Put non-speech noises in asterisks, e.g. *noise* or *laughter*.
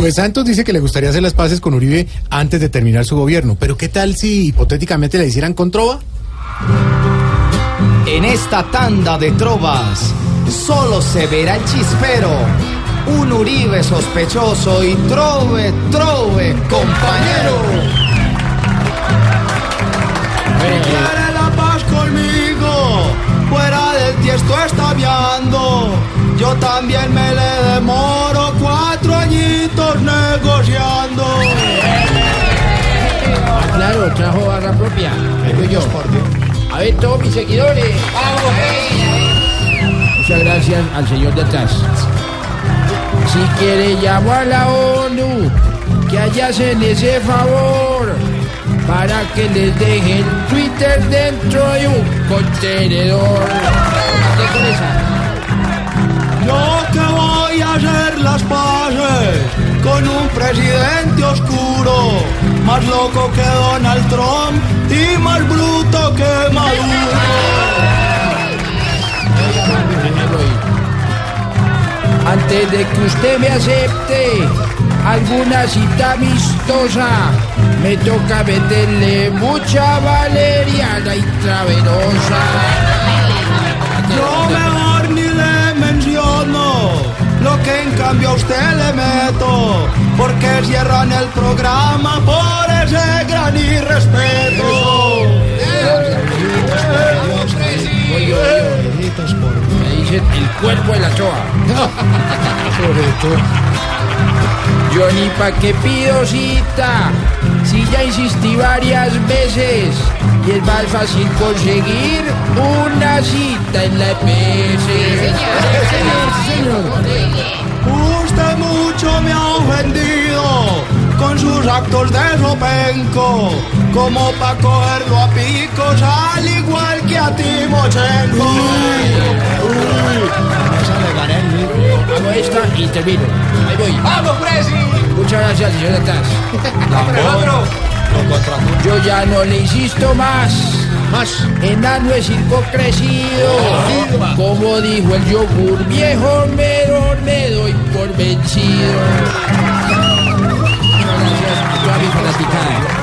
Pues Santos dice que le gustaría hacer las paces con Uribe antes de terminar su gobierno. Pero ¿qué tal si hipotéticamente le hicieran con Trova? En esta tanda de trovas solo se verá el chispero, un Uribe sospechoso y trove, trove, compañero. Quiere la paz conmigo, fuera del tiesto está viando. Yo también me le demoro cuatro añitos negociando. Claro, trajo barra propia. Soy yo. A ver, todos mis seguidores. Muchas gracias al señor de atrás. Si quiere, llamo a la ONU que allá hacen ese favor para que les dejen Twitter dentro de un contenedor. ¿Qué con esa? Presidente oscuro, más loco que Donald Trump y más bruto que Maduro. Antes de que usted me acepte alguna cita amistosa, me toca meterle mucha valeriana intravenosa. Yo mejor ni le menciono lo que en cambio a usted le meto, porque cierran el programa por ese gran irrespeto. Me dicen el cuerpo de la choa. Sobre todo. Yo ni pa' qué pido cita, si ya insistí varias veces y es más fácil conseguir una cita en la EPS. Usted mucho me ha ofendido actos de sopenco, como pa' cogerlo a picos, al igual que a Timochenko. Hago esta y termino. Ahí voy. ¡Vamos, Presi! Muchas gracias, señor de atrás. *laughs* Yo ya no le insisto más. Más. Enano es circo crecido. Como dijo el yogur viejo, me, me doy por vencido a fanaticada.